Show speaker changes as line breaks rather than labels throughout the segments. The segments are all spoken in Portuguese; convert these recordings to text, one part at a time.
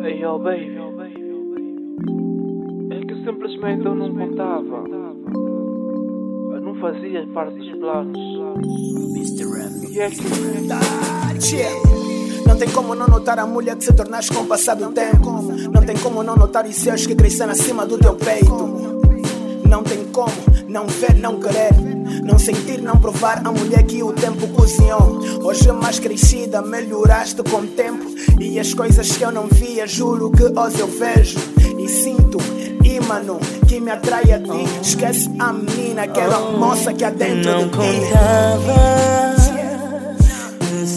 Hey, oh baby. É que simplesmente eu não contava. Eu não fazia parte dos planos. E é que.
Não tem como não notar a mulher que se tornaste com o passar do tempo. Não tem como não notar os seus que cresceram acima do teu peito. Não tem como não ver, não querer. Não sentir, não provar a mulher que o tempo cozinhou. Hoje mais crescida, melhoraste com o tempo. E as coisas que eu não via, juro que hoje eu vejo. E sinto, ímano, que me atrai a ti. Esquece a menina, aquela moça que há dentro
Não
de ti.
contava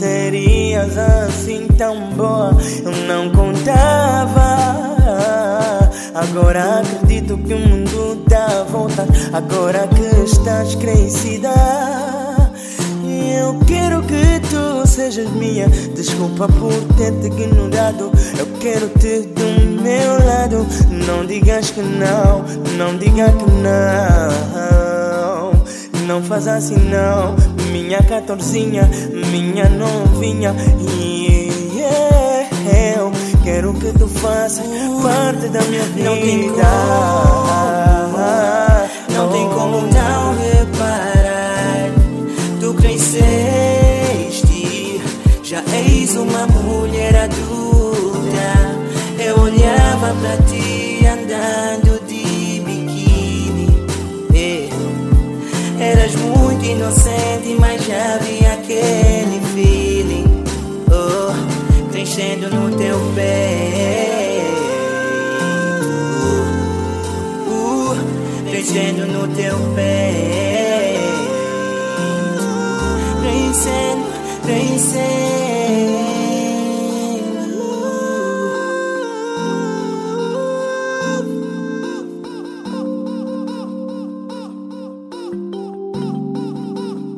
serias assim tão boa. Eu não contava. Agora acredito que o mundo dá volta. Agora que estás crescida. Eu quero que tu sejas minha. Desculpa por ter te ignorado. Eu quero te do meu lado. Não digas que não, não diga que não. Não faz assim não, minha catorzinha, minha novinha. Que tu faças parte da minha vida.
Não tem como, não tem como não reparar. Tu cresceste, já és uma mulher adulta. Eu olhava pra ti andando de biquíni. eh. Eras muito inocente, mas já vi aquele feeling. Oh, crescendo no teu peito. Crescendo no teu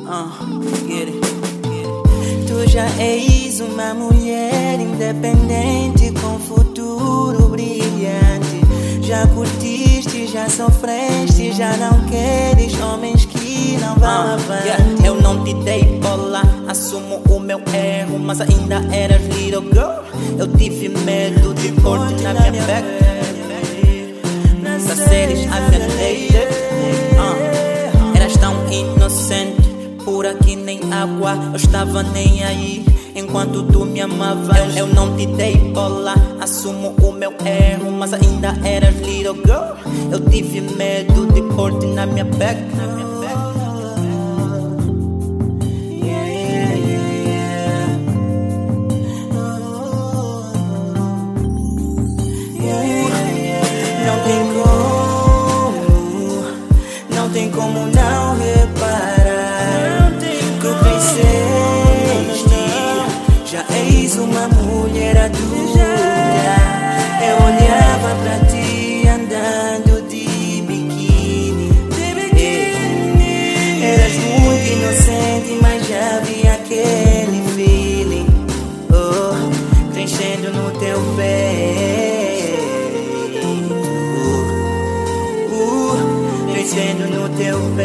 it, get it. Tu já és uma mulher independente com futuro brilhante. Já curtiste, já sofreste, já não queres homens que não vão
Ah,
avante.
yeah, Eu não te dei bola, assumo o meu erro, mas ainda eras little girl. Eu tive medo de pôr-te na minha back. Pra seres atendente. Ah, eras tão inocente, pura que nem água. Eu estava nem aí. Enquanto tu me amavas, eu, eu não te dei bola. Assumo o meu erro, mas ainda eras little girl. Eu tive medo de pôr-te na minha back. era dura. Eu
olhava pra ti andando de biquíni. Eras muito inocente, mas já havia aquele feeling. Oh, crescendo no teu pé. Oh, uh, crescendo uh, no teu pé.